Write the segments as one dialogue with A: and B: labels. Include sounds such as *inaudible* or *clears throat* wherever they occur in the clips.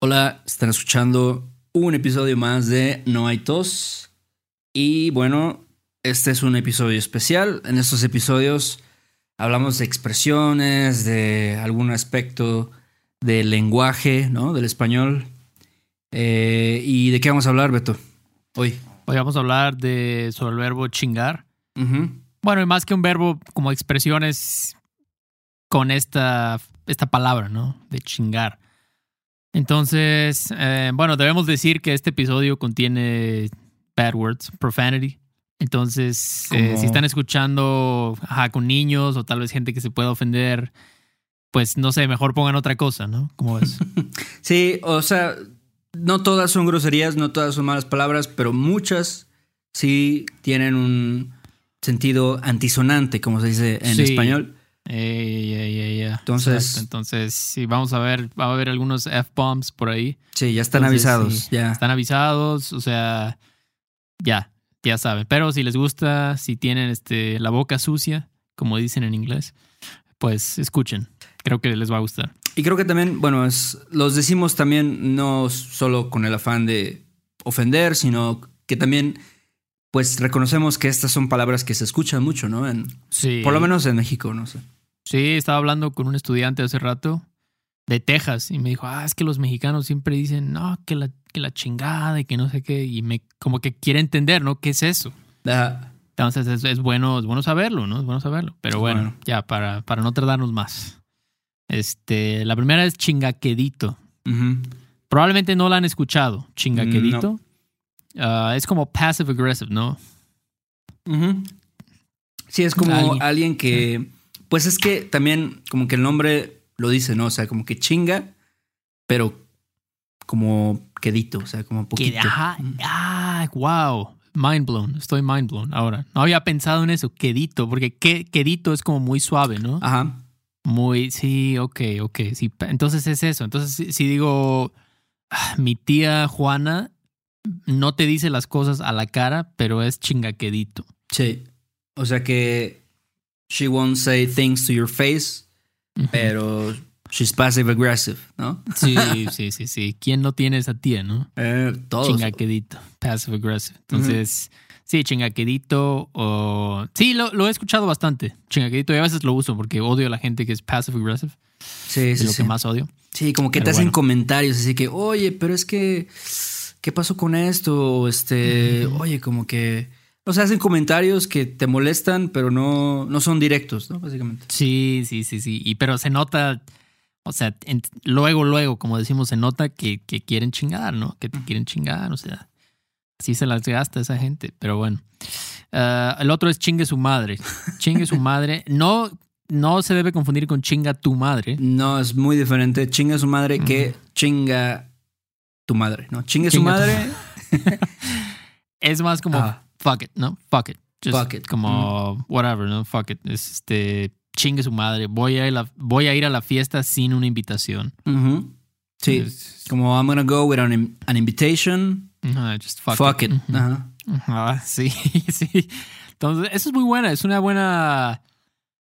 A: Hola, están escuchando un episodio más de No hay tos. Y bueno, este es un episodio especial. En estos episodios hablamos de expresiones, de algún aspecto del lenguaje, ¿no? Del español. Eh, ¿Y de qué vamos a hablar, Beto? Hoy.
B: Hoy vamos a hablar de, sobre el verbo chingar. Bueno, y más que un verbo, como expresiones con esta, esta palabra, ¿no? De chingar. Entonces, eh, bueno, debemos decir que este episodio contiene bad words, profanity. Entonces, eh, si están escuchando ajá, con niños o tal vez gente que se pueda ofender, pues no sé, mejor pongan otra cosa, ¿no? Como es. *laughs*
A: Sí, o sea, no todas son groserías, no todas son malas palabras, pero muchas sí tienen un sentido antisonante, como se dice en
B: Sí.
A: español.
B: Ey, ey, ey.
A: Entonces-
B: Exacto. entonces, sí, vamos a ver, va a haber algunos F-bombs por ahí.
A: Sí, ya están
B: Entonces,
A: avisados,
B: sí,
A: ya.
B: Están avisados, o sea, ya, ya saben. Pero si les gusta, si tienen este, la boca sucia, como dicen en inglés, pues escuchen. Creo que les va a gustar.
A: Y creo que también, bueno, es, los decimos también no solo con el afán de ofender, sino que también, pues reconocemos que estas son palabras que se escuchan mucho, ¿no? En-
B: Sí.
A: Por lo menos en México, no sé.
B: Sí, estaba hablando con un estudiante hace rato de Texas y me dijo, ah, es que los mexicanos siempre dicen, no, que la, que la chingada y que no sé qué. Y me como que quiere entender, ¿no? ¿Qué es eso? Entonces es, es bueno, es bueno saberlo, ¿no? Es bueno saberlo. Pero bueno,
A: Bueno.
B: ya para, para no tardarnos más. Este, la primera es chingaquedito. Probablemente no la han escuchado. Chingaquedito. Ah, es como passive aggressive, ¿no?
A: Sí, es como
B: Alguien.
A: alguien que. Pues es que también, como que el nombre lo dice, ¿no? O sea, como que chinga, pero como quedito, o sea, como
B: Que,
A: poquito.
B: ajá, ah, wow. Mind blown. Estoy mind blown ahora. No había pensado en eso. Quedito. Porque que, quedito es como muy suave, ¿no?
A: Ajá.
B: Muy, sí, ok, ok. Sí, entonces es eso. Entonces, si, si digo, ah, mi tía Juana no te dice las cosas a la cara, pero es chingaquedito.
A: Sí. O sea que she won't say things to your face, pero she's passive aggressive, ¿no?
B: Sí, *laughs* sí, sí, sí. ¿Quién no tiene esa tía, no?
A: Eh, todos.
B: Chingaquedito, passive aggressive. Entonces, sí, chingaquedito o... Sí, lo, lo he escuchado bastante, chingaquedito, y a veces lo uso porque odio a la gente que es passive aggressive,
A: Sí,
B: es
A: sí,
B: lo
A: sí.
B: que más odio.
A: Sí, como que te hacen
B: bueno.
A: comentarios así que, oye, pero es que, ¿qué pasó con esto? O Este, oye, como que, o sea, hacen comentarios que te molestan, pero no, no son directos, ¿no? Básicamente.
B: Sí, sí, sí, sí. Y pero se nota, o sea, en- luego, luego, como decimos, se nota que, que quieren chingar, ¿no? Que te quieren chingar, o sea, así se las gasta esa gente, pero bueno. Ah, el otro es chingue su madre. Chingue su madre. *laughs* No, no se debe confundir con chinga tu madre.
A: No, es muy diferente. Chinga su madre que chinga tu madre, ¿no? Chingue su
B: tu
A: madre. *laughs*
B: Es más como
A: Ah.
B: Fuck it, ¿no? Fuck it. Just
A: Fuck it.
B: Como whatever, ¿no? Fuck it. Es este chingue su madre. Voy a ir a la, voy a, ir a la fiesta sin una invitación.
A: Ujú. Sí,
B: Es-
A: como I'm gonna go without an, an invitation.
B: Ajá, just fuck,
A: Fuck, it.
B: Ujú.
A: Ajá.
B: Ajá, sí, *laughs* sí. Entonces, eso es muy buena. Es una buena,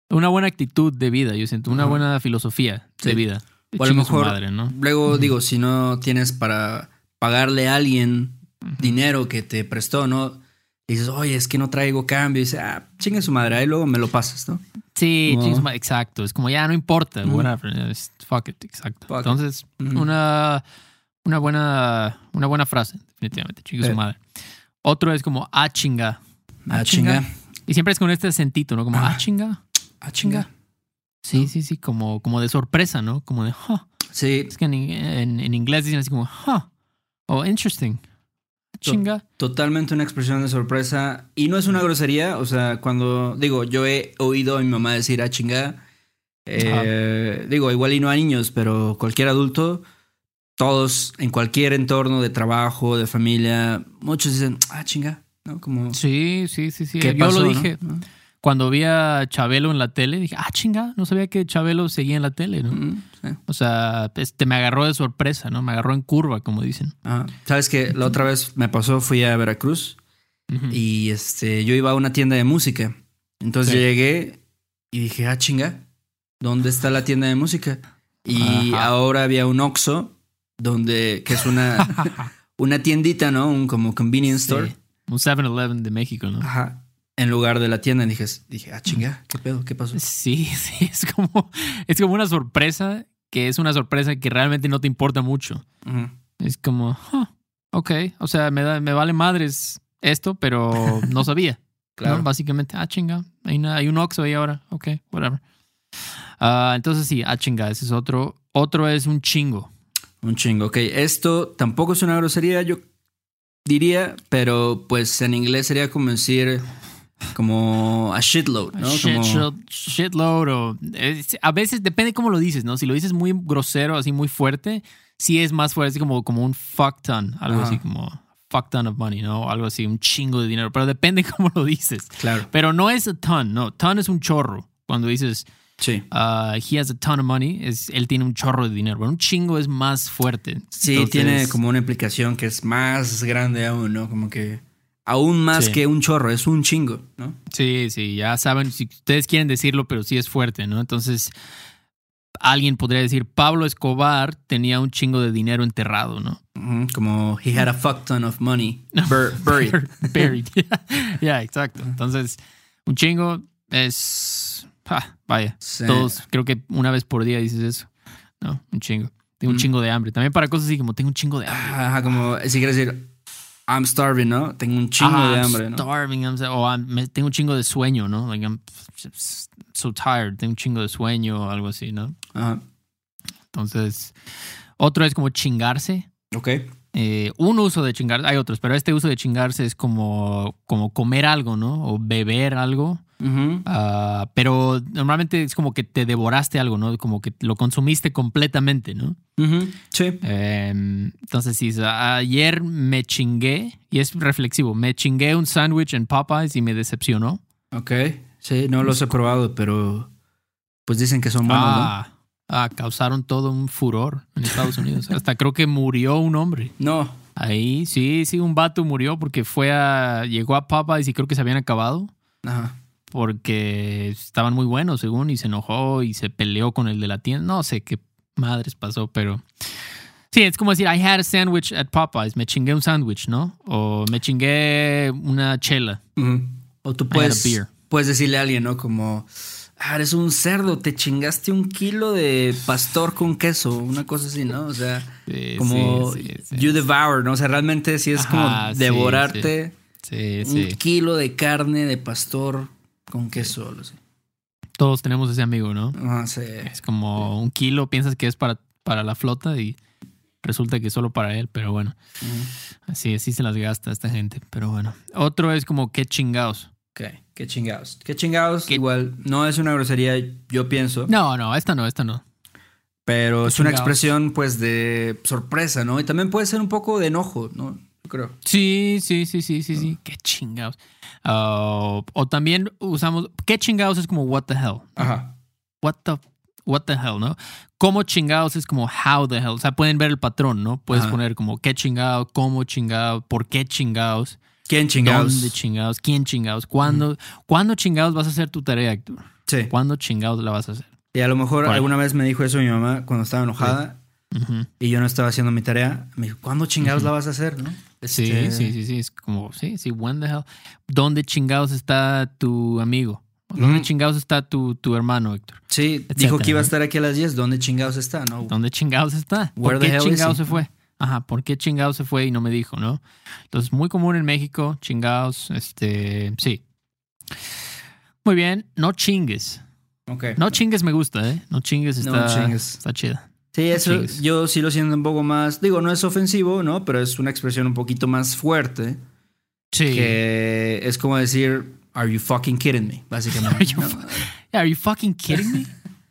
B: una buena actitud de vida, yo siento. Una buena filosofía de
A: Sí.
B: vida.
A: O a lo mejor-
B: madre, ¿no?
A: Luego digo, si no tienes para pagarle a alguien dinero que te prestó, ¿no? Y dices, oye, es que no traigo cambio. Y dice, ah, chingue su madre, ahí luego me lo pasas, ¿no?
B: Sí, su madre, exacto. Es como ya no importa,
A: Ujú.
B: whatever. fuck it, exacto.
A: Fuck.
B: Entonces, una, una buena, una buena frase, definitivamente. Chingue
A: Eh.
B: su madre. Otro es como ah chinga.
A: Ah, chinga.
B: Y siempre es con este acentito, ¿no? Como
A: Ah.
B: ah chinga.
A: Ah, chinga.
B: Sí, sí, sí, como, como de sorpresa, ¿no? Como de, huh.
A: Sí,
B: Es que en, en- en inglés dicen así como, huh, o interesting, chinga.
A: totalmente una expresión de sorpresa. Y no es una grosería, o sea, cuando digo, yo he oído a mi mamá decir, ah, chinga. eh, Digo, igual y no a niños, pero cualquier adulto, todos en cualquier entorno de trabajo, de familia, muchos dicen, ah, chinga, ¿no? Como,
B: Sí, sí, sí, sí.
A: ¿qué
B: Yo
A: pasó,
B: lo dije
A: ¿No?
B: Cuando vi a Chabelo en la tele, dije, ah, chinga, no sabía que Chabelo seguía en la tele, ¿no?
A: Mm, sí.
B: O sea, este, me agarró de sorpresa, ¿no? Me agarró en curva, como dicen.
A: Ajá. Sabes que la otra vez me pasó, fui a Veracruz y este, yo iba a una tienda de música. Entonces
B: Sí.
A: llegué y dije, ah, chinga, ¿dónde está la tienda de música? Y
B: Ajá.
A: ahora había un Oxxo donde, que es una, *laughs* una tiendita, ¿no? Un como convenience
B: Sí.
A: store.
B: Un 7-Eleven de México, ¿no?
A: Ajá. En lugar de la tienda. Y dije, dije, ah, chinga, ¿qué pedo? ¿Qué pasó?
B: Sí, *laughs* sí, es como, es como una sorpresa que es una sorpresa que realmente no te importa mucho. Es como, huh, ok, o sea, me, da, me vale madres esto, pero *laughs* no sabía.
A: Claro.
B: ¿no? Básicamente, ah, chinga, hay, una- hay un Oxxo ahí ahora, ok, whatever. Ah, entonces sí, ah, chinga, ese es otro. Otro es un chingo.
A: Un chingo. Ok, esto tampoco es una grosería, yo diría, pero pues en inglés sería como decir como a shitload, ¿no?
B: Shit-
A: Como-
B: shit- shitload o... es- a veces depende cómo lo dices, ¿no? Si lo dices muy grosero, así muy fuerte, sí es más fuerte, así como, como un fuck ton, algo
A: Ajá.
B: así como fuck ton of money, ¿no? Algo así, un chingo de dinero, pero depende *laughs* cómo lo dices.
A: Claro.
B: Pero no es a ton, no. Ton es un chorro. Cuando dices,
A: Sí.
B: uh, he has a ton of money, es, él tiene un chorro de dinero. Pero un chingo es más fuerte.
A: Sí,
B: Entonces,
A: tiene como una implicación que es más grande aún, ¿no? Como que aún más
B: Sí.
A: que un chorro, es un chingo, ¿no?
B: Sí, sí, ya saben, si ustedes quieren decirlo, pero sí es fuerte, ¿no? Entonces, alguien podría decir, Pablo Escobar tenía un chingo de dinero enterrado, ¿no?
A: Como he had a fuck ton of money *laughs* bur- buried. *laughs*
B: Buried. Ya, exacto. Entonces, un chingo es... ah, vaya,
A: Sí.
B: todos, creo que una vez por día dices eso. No, un chingo. Tengo un chingo de hambre. También para cosas así como tengo un chingo de hambre.
A: Ajá, como si quieres decir I'm starving, ¿no? Tengo un chingo
B: Ah,
A: de
B: I'm
A: hambre, ¿no?
B: starving, I'm so- o I'm- me- tengo un chingo de sueño, ¿no? Like I'm so tired, tengo un chingo de sueño o algo así, ¿no?
A: Ajá.
B: Entonces, otro es como chingarse.
A: Ok.
B: Eh, un uso de chingarse, hay otros, pero este uso de chingarse es como, como comer algo, ¿no? O beber algo. Ah, pero normalmente es como que te devoraste algo, ¿no? Como que lo consumiste completamente, ¿no?
A: Ujú. Sí.
B: Eh, entonces, sí, ayer me chingué, y es reflexivo, me chingué un sándwich en Popeyes y me decepcionó.
A: Ok. Sí, no los he probado, pero pues dicen que son buenos,
B: ah, ah, causaron todo un furor en Estados Unidos. *laughs* Hasta creo que murió un hombre.
A: ¿no? No.
B: Ahí, sí, sí, un vato murió porque fue a. llegó a Popeyes y creo que se habían acabado.
A: Ajá.
B: Porque estaban muy buenos, según, y se enojó y se peleó con el de la tienda. No sé qué madres pasó, pero. Sí, es como decir, I had a sandwich at Popeyes. Me chingué un sándwich, ¿no? O me chingué una chela.
A: O tú
B: I had a
A: puedes,
B: beer.
A: puedes decirle a alguien, ¿no? Como, ah, eres un cerdo, te chingaste un kilo de pastor con queso, una cosa así, ¿no? O sea,
B: Sí,
A: como
B: sí, sí, sí.
A: you devour, ¿no? O sea, realmente sí es
B: Ajá,
A: como devorarte un kilo de carne de pastor con queso, algo así.
B: Todos tenemos ese amigo, ¿no?
A: Ah, sí.
B: Es como un kilo, piensas que es para, para la flota y resulta que es solo para él, pero bueno. Así, así se las gasta esta gente, pero bueno. Otro es como qué chingados.
A: Ok, qué chingados. Qué chingados,
B: Qué-
A: igual, no es una grosería, yo pienso,
B: No, no, esta no, esta no.
A: pero
B: qué
A: es una expresión, pues, de sorpresa, ¿no? Y también puede ser un poco de enojo, ¿no? Creo.
B: Sí, sí, sí, sí, sí, sí. Qué chingados. Ah, o también usamos, qué chingados es como what the hell.
A: Ajá.
B: What the, what the hell, ¿no? Cómo chingados es como how the hell. O sea, pueden ver el patrón, ¿no? Puedes
A: Ajá.
B: poner como qué chingados, cómo chingados, por qué chingados.
A: ¿Quién chingados?
B: ¿Dónde chingados? ¿Quién chingados? ¿Cuándo, ¿Cuándo chingados vas a hacer tu tarea, Héctor?
A: Sí.
B: ¿Cuándo chingados la vas a hacer?
A: Y a lo mejor
B: Bueno.
A: alguna vez me dijo eso mi mamá cuando estaba enojada Y yo no estaba haciendo mi tarea. Me dijo, ¿cuándo chingados la vas a hacer, no?
B: Sí,
A: Este,
B: sí, sí, sí. Es como, sí, sí, when the hell. ¿Dónde chingados está tu amigo? ¿Dónde
A: Mm.
B: chingados está tu, tu hermano, Héctor?
A: Sí,
B: Etcétera,
A: dijo que iba a estar aquí a las 10. ¿Dónde chingados está, no?
B: ¿Dónde chingados está? ¿Por qué chingados se fue? Ajá, ¿por qué chingados se fue y no me dijo, no? Entonces, muy común en México, chingados, este, sí. Muy bien, no chingues.
A: Ok.
B: No chingues me gusta, ¿eh? No chingues
A: No
B: está,
A: chingues.
B: está chida.
A: Sí, eso yo sí lo siento un poco más. Digo, no es ofensivo, ¿no? Pero es una expresión un poquito más fuerte.
B: Sí.
A: Que es como decir, ¿Are you fucking kidding me? *laughs* Básicamente.
B: Are you
A: ¿no?
B: are you fucking kidding me?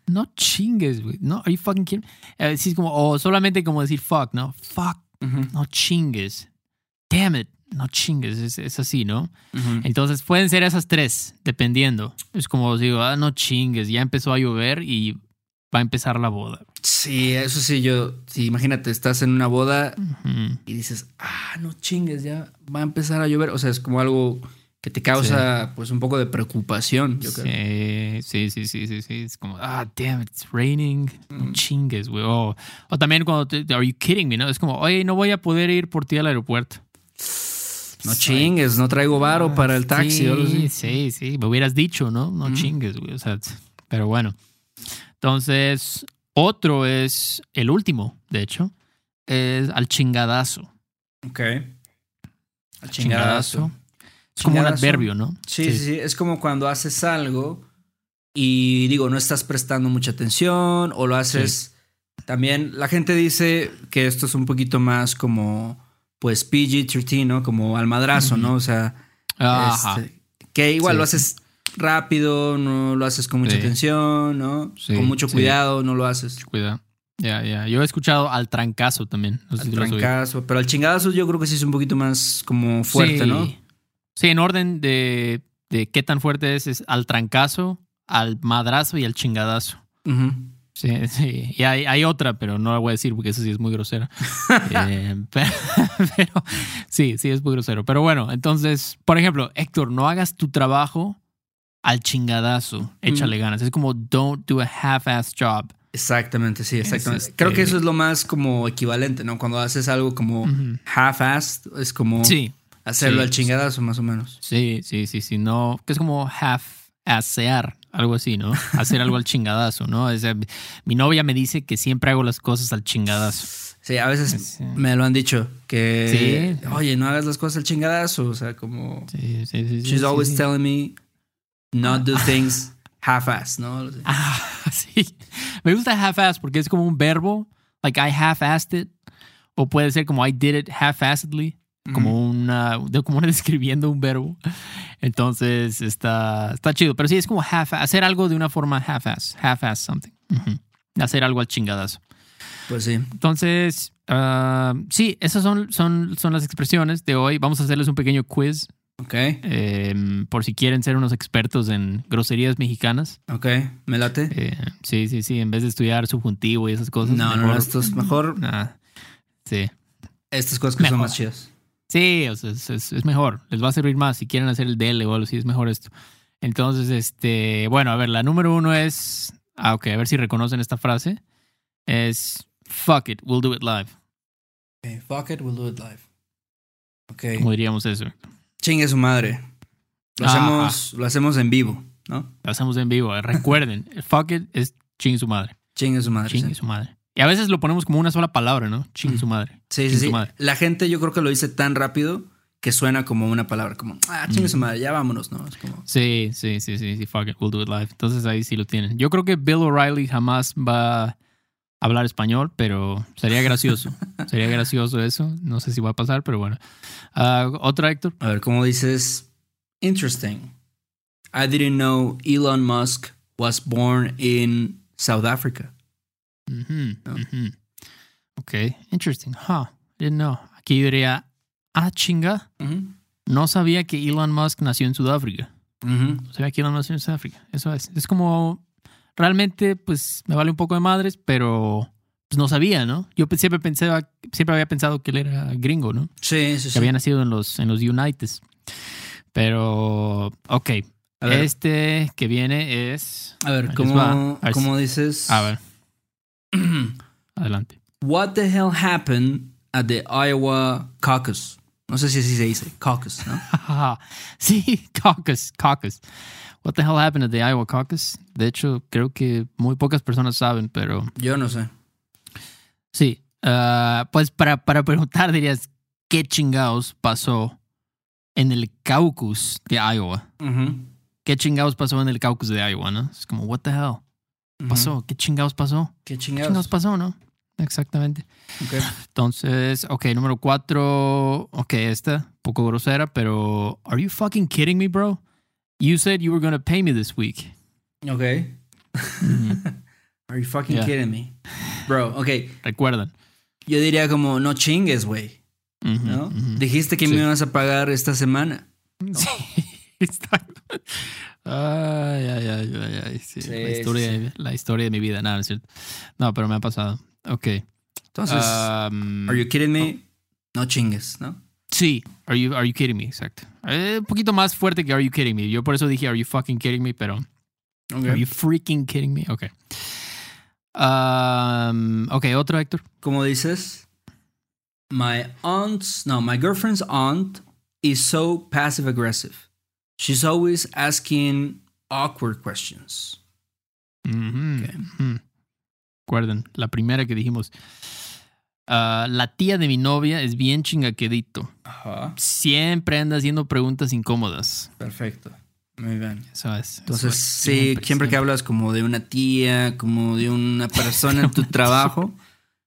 B: No chingues, güey. No, are you fucking kidding me? Sí, es como, o solamente como decir fuck, ¿no? Fuck,
A: Ujú,
B: no chingues. Damn it, no chingues. Es, es así, ¿no?
A: ujú.
B: Entonces pueden ser esas tres, dependiendo. Es como digo, ah, no chingues, ya empezó a llover y va a empezar la boda.
A: Sí, eso sí, yo. Sí, imagínate, estás en una boda y dices, ah, no chingues, ya va a empezar a llover. O sea, es como algo que te causa pues un poco de preocupación, yo creo.
B: Sí, sí, sí, sí, sí, Es como, ah, damn, it's raining. No chingues, güey. O, o también cuando te, are you kidding me, ¿no? Es como, oye, no voy a poder ir por ti al aeropuerto.
A: No chingues, no traigo varo para el taxi.
B: Sí, sí, sí, me hubieras dicho, ¿no? No chingues, güey. O sea, pero bueno. Entonces, otro es el último, de hecho, es al chingadazo.
A: Ok.
B: Al chingadazo. Es como un adverbio, ¿no?
A: Sí, sí, sí, Es como cuando haces algo y digo, no estás prestando mucha atención o lo haces. También la gente dice que esto es un poquito más como, pues, PG-13, ¿no? Como al madrazo, ¿no? O sea, este, que igual lo haces rápido, no lo haces con mucha atención, ¿no? con mucho cuidado, no lo haces.
B: Cuidado. Ya, ya. Yo he escuchado al trancazo también.
A: al trancazo. Pero al chingadazo yo creo que sí es un poquito más como fuerte, ¿no?
B: Sí, en orden de, de, qué tan fuerte es, es al trancazo, al madrazo y al chingadazo. Sí, sí. Y hay, hay, otra, pero no la voy a decir porque eso sí es muy grosera. *laughs* Eh, *laughs* pero, sí, sí es muy grosero. Pero bueno, entonces, por ejemplo, Héctor, no hagas tu trabajo al chingadazo. Échale ganas. Es como don't do a half-ass job.
A: Exactamente, sí, exactamente. Creo que eso es lo más como equivalente, ¿no? Cuando haces algo como half-assed, es como hacerlo al chingadazo, más o menos.
B: Sí, sí, sí, sí. No, que es como half-assear, algo así, ¿no? Hacer algo al chingadazo, ¿no? mi novia me dice que siempre hago las cosas al chingadazo.
A: Sí, a veces me lo han dicho, que, oye, no hagas las cosas al chingadazo, o sea, como... Sí, sí, sí. She's always telling me not do things half-ass, ¿no?
B: Ah, *laughs* sí. Me gusta half-ass porque es como un verbo, like I half-assed it, o puede ser como I did it half-assedly, como una, como *laughs* describiendo un verbo. Entonces está, está chido, pero sí es como half hacer algo de una forma half-ass, half-ass something. Hacer algo al chingadazo.
A: Pues sí.
B: Entonces, uh, sí, esas son, son, son las expresiones de hoy. Vamos a hacerles un pequeño quiz
A: Ok.
B: Em, por si quieren ser unos expertos en groserías mexicanas.
A: Ok, me late.
B: Eh, sí, sí, sí. En vez de estudiar subjuntivo y esas cosas.
A: No, no, esto es mejor. *laughs*
B: sí.
A: Estas cosas que son más chidas.
B: Sí, o sea, es, mejor. Les va a servir más si quieren hacer el DL o algo así. Es mejor esto. Entonces, este. Bueno, a ver, la número uno es. Ah, ok, a ver si reconocen esta frase. Es. Fuck it, we'll do it live.
A: Okay, fuck it, we'll do it live.
B: Ok. ¿Cómo diríamos eso?
A: Chingue su madre. Lo, hacemos, lo hacemos en vivo, ¿no?
B: Lo hacemos en vivo. Recuerden, *laughs* fuck it es chingue su madre.
A: Chingue su madre.
B: Chingue su madre. Y a veces lo ponemos como una sola palabra, ¿no? Chingue su madre.
A: Sí, sí, sí. La gente yo creo que lo dice tan rápido que suena como una palabra, como, ah, chingue su madre, ya vámonos, ¿no? Es como...
B: Sí, sí, sí, sí, sí, fuck it, we'll do it live. Entonces ahí sí lo tienen. Yo creo que Bill O'Reilly jamás va hablar español, pero sería gracioso. *laughs* sería gracioso eso. No sé si va a pasar, pero bueno. Uh, ¿Otra, Héctor?
A: A ver, ¿cómo dices? Interesting. I didn't know Elon Musk was born in South Africa.
B: Ok, interesting. Huh, didn't know. Aquí diría, ah, chinga. No sabía que Elon Musk nació en Sudáfrica. No sabía que Elon nació en Sudáfrica. Eso es. Es como, realmente, pues me vale un poco de madres, pero pues no sabía, ¿no? Yo siempre pensaba, siempre había pensado que él era gringo, ¿no?
A: Sí, sí, sí.
B: Que había nacido en los, en los United. Pero, ok. Este que viene es.
A: A ver, ¿cómo, ¿cómo dices?
B: A ver. *clears throat* Adelante.
A: What the hell happened at the Iowa caucus? No sé si así se dice, caucus, ¿no? *laughs*
B: sí, caucus, caucus. What the hell happened at the Iowa caucus? De hecho, creo que muy pocas personas saben, pero.
A: Yo no sé.
B: Sí. Ah, pues para, para preguntar, dirías, ¿qué chingados pasó en el caucus de Iowa? ¿Qué chingados pasó en el caucus de Iowa, no? Es como, what the hell? Pasó, ¿qué chingados pasó?
A: ¿Qué chingados?
B: pasó, no? Exactamente. Okay. Entonces, ok, número cuatro. Ok, esta, poco grosera, pero. ¿Are you fucking kidding me, bro? You said you were going to pay me this week.
A: Ok. *laughs* Are you fucking kidding me? Bro, ok.
B: Recuerdan.
A: Yo diría como, no chingues, güey. ¿No? Dijiste que me ibas a pagar esta semana. *laughs*
B: Sí, exacto. Ay, ay, ay, ay, ay. Sí. la, historia, la historia de mi vida, nada, no es cierto. No, pero me ha pasado. Ok.
A: Entonces, um, are you kidding me? No chingues, ¿no?
B: Sí, are you, are you kidding me? Exacto. Eh, un poquito más fuerte que Are you kidding me? Yo por eso dije Are you fucking kidding me, pero Are you freaking kidding me? Ok. Um, ok, otro Héctor.
A: ¿Cómo dices? My aunt's, no, my girlfriend's aunt is so passive aggressive. She's always asking awkward questions.
B: Ujú,
A: Ok.
B: ujú. Recuerden, la primera que dijimos. Ah, la tía de mi novia es bien chingaquedito.
A: Ajá.
B: Siempre anda haciendo preguntas incómodas.
A: Perfecto. Muy bien.
B: Eso es.
A: Entonces,
B: eso es.
A: sí, siempre, que hablas como de una tía, como de una persona en tu *laughs* trabajo,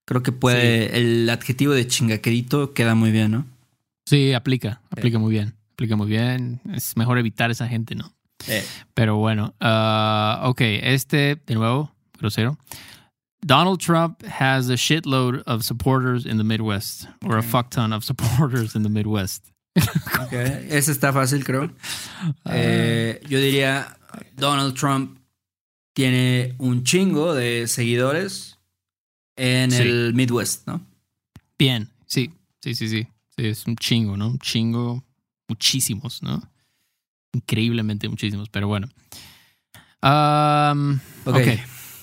A: creo que puede, el adjetivo de chingaquerito queda muy bien, ¿no?
B: Sí, aplica. Aplica muy bien. Aplica muy bien. Es mejor evitar esa gente, ¿no? Pero bueno, ah, ok, este de nuevo, grosero. Donald Trump has a shitload of supporters in the Midwest, or a
A: Okay.
B: fuck ton of *laughs* supporters in the Midwest.
A: Ok, ese está fácil, creo. Eh, yo diría, Donald Trump tiene un chingo de seguidores en
B: Sí.
A: el Midwest, ¿no?
B: Bien, sí, sí, sí, sí. Sí, es un chingo, ¿no? Un chingo, muchísimos, ¿no? Increíblemente muchísimos, pero bueno. Um,
A: Ok.
B: ok,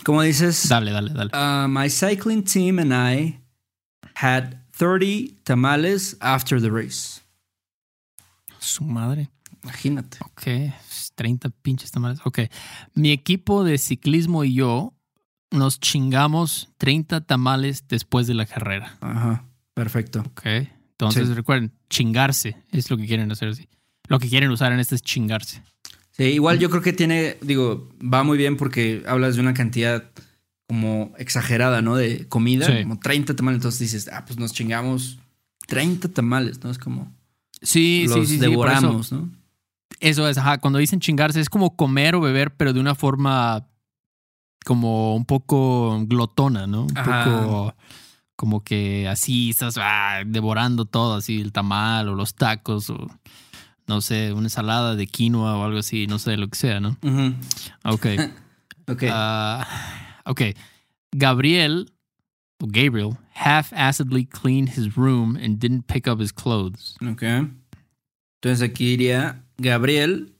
A: Como dices,
B: dale, dale, dale.
A: uh, my cycling team and I had 30 tamales after the race.
B: Su madre.
A: Imagínate.
B: Ok, 30 pinches tamales. Ok, mi equipo de ciclismo y yo nos chingamos 30 tamales después de la carrera.
A: Ajá, perfecto.
B: Ok, entonces
A: Sí.
B: recuerden, chingarse es lo que quieren hacer. sí. Lo que quieren usar en este es chingarse.
A: Sí, igual yo creo que tiene, digo, va muy bien porque hablas de una cantidad como exagerada, ¿no? De comida,
B: Sí.
A: como 30 tamales. Entonces dices, ah, pues nos chingamos 30 tamales, ¿no? Es como
B: Sí,
A: los
B: sí, sí, sí. por eso-
A: devoramos, ¿no?
B: Eso es, ajá. Cuando dicen chingarse es como comer o beber, pero de una forma como un poco glotona, ¿no? Un
A: Ajá.
B: poco como que así estás ah, devorando todo, así el tamal o los tacos o no sé, una ensalada de quinoa o algo así, no sé, lo que sea, ¿no?
A: Ujú.
B: Ok. *laughs*
A: Ok.
B: Ah, ok. Gabriel, o Gabriel, half-assedly cleaned his room and didn't pick up his clothes.
A: Ok. Entonces aquí diría, Gabriel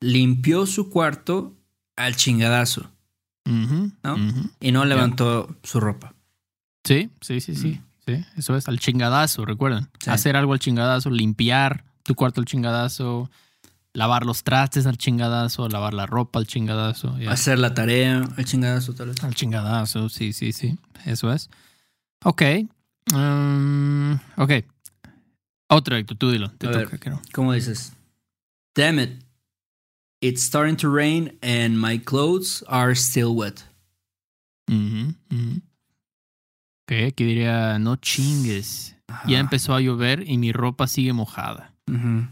A: limpió su cuarto al chingadazo ¿No? y no levantó su ropa.
B: Sí, sí, sí, sí. Sí, eso es al chingadazo, recuerden.
A: Sí.
B: Hacer algo al chingadazo, limpiar tu cuarto al chingadazo, lavar los trastes al chingadazo, lavar la ropa al chingadazo.
A: Hacer la tarea al chingadazo, tal vez.
B: Al chingadazo, sí, sí, sí. Eso es. Ok. Um, ok. Otro, Héctor, tú dilo. Te
A: A
B: toca,
A: ver.
B: creo.
A: ¿Cómo dices? Damn it. It's starting to rain and my clothes are still wet.
B: Ujú, ujú. Ok, aquí diría, no chingues.
A: Ajá.
B: Ya empezó a llover y mi ropa sigue mojada.
A: Ujú.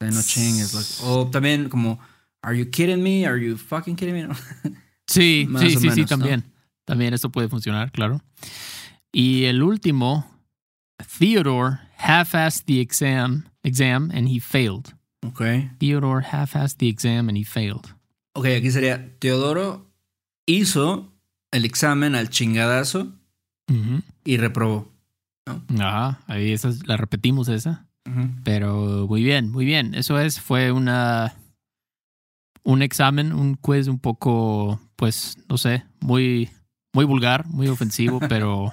A: O sea, no chingues. like- O también como, are you kidding me? Are you fucking kidding me? No. *laughs*
B: Sí,
A: Más
B: sí, sí, sí,
A: ¿no?
B: también. También eso puede funcionar, claro. Y el último, Theodore half-assed the exam, exam and he failed.
A: Ok.
B: Theodore half-assed the exam and he failed.
A: Ok, aquí sería, Teodoro hizo el examen al chingadazo y reprobó.
B: Ajá, ahí esa, es- la repetimos esa. Pero muy bien, muy bien. Eso es, fue una un examen, un quiz un poco, pues, no sé, muy, muy vulgar, muy ofensivo, *laughs* pero,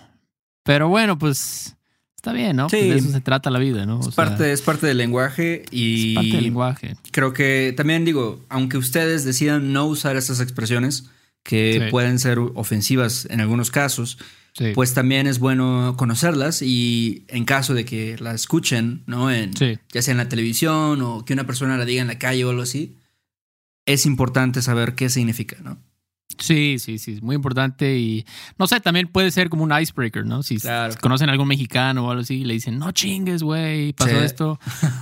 B: pero bueno, pues está bien, ¿no?
A: Sí.
B: Pues de eso se trata la vida, ¿no? O
A: Es,
B: sea,
A: parte, es parte del lenguaje y
B: es parte del lenguaje.
A: creo que también digo, aunque ustedes decidan no usar estas expresiones que
B: Sí.
A: pueden ser ofensivas en algunos casos,
B: Sí.
A: pues también es bueno conocerlas y en caso de que la escuchen, ¿no? En,
B: sí,
A: Ya sea en la televisión o que una persona la diga en la calle o algo así, es importante saber qué significa, ¿no?
B: sí, sí, sí, es muy importante y no sé, también puede ser como un icebreaker, ¿no? Si
A: Claro.
B: conocen a algún mexicano o algo así, le dicen, no chingues, güey, pasó
A: Sí.
B: esto.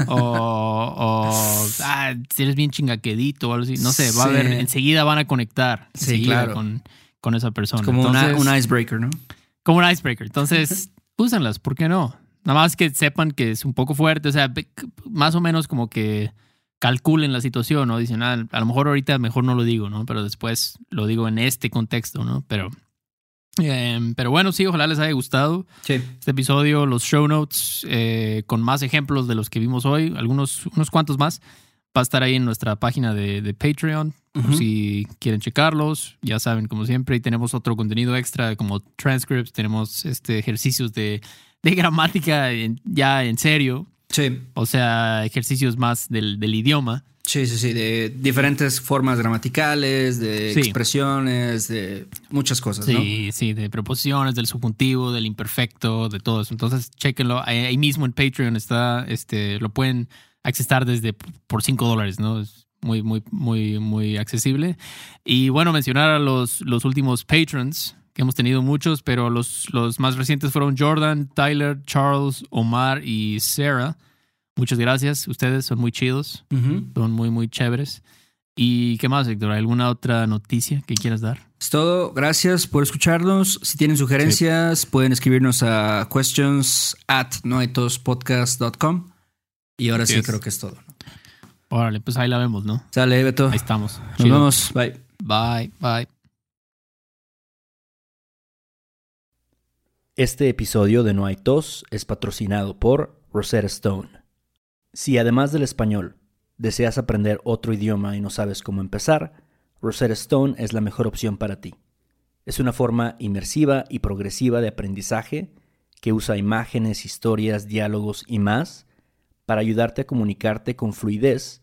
B: o, o ah, eres bien chingaquedito o algo así. No sé, va a haber, enseguida van a conectar
A: Sí, claro.
B: con, con esa persona.
A: Es como una-
B: Entonces,
A: un icebreaker, ¿no?
B: Como un icebreaker. Entonces, úsenlas, ¿por qué no? Nada más que sepan que es un poco fuerte, o sea, más o menos como que calculen la situación, ¿no? Dicen, ah, a lo mejor ahorita mejor no lo digo, ¿no? Pero después lo digo en este contexto, ¿no? Pero Em, pero bueno, sí, ojalá les haya gustado
A: Sí.
B: este episodio, los show notes eh, con más ejemplos de los que vimos hoy, algunos, unos cuantos más. Va a estar ahí en nuestra página de, de Patreon, si quieren checarlos. Ya saben, como siempre, y tenemos otro contenido extra como transcripts, tenemos este ejercicios de, de gramática en- ya en serio,
A: Sí.
B: o sea, ejercicios más del, del idioma.
A: Sí, sí, sí, de diferentes formas gramaticales, de
B: Sí.
A: expresiones, de muchas cosas, ¿no?
B: Sí, sí, de preposiciones, del subjuntivo, del imperfecto, de todo eso. Entonces, chéquenlo. Ahí, ahí mismo en Patreon está, este, lo pueden accesar desde por 5 dólares, ¿no? Es muy, muy, muy, muy accesible. Y bueno, mencionar a los, los últimos patrons, que hemos tenido muchos, pero los, los más recientes fueron Jordan, Tyler, Charles, Omar y Sarah. Muchas gracias. Ustedes son muy chidos,
A: Ujú.
B: son muy, muy chéveres. ¿Y qué más, Héctor? ¿Alguna otra noticia que quieras dar?
A: Es todo. Gracias por escucharnos. Si tienen sugerencias, pueden escribirnos a questions at noetospodcast.com. Y ahora sí
B: es.
A: creo que es todo. ¿no?
B: Órale, pues ahí la vemos, ¿no?
A: Sale, Beto.
B: Ahí estamos.
A: Nos
B: Chido.
A: vemos. Bye.
B: Bye, bye.
C: Este episodio de No hay tos es patrocinado por Rosetta Stone. Si además del español deseas aprender otro idioma y no sabes cómo empezar, Rosetta Stone es la mejor opción para ti. Es una forma inmersiva y progresiva de aprendizaje que usa imágenes, historias, diálogos y más para ayudarte a comunicarte con fluidez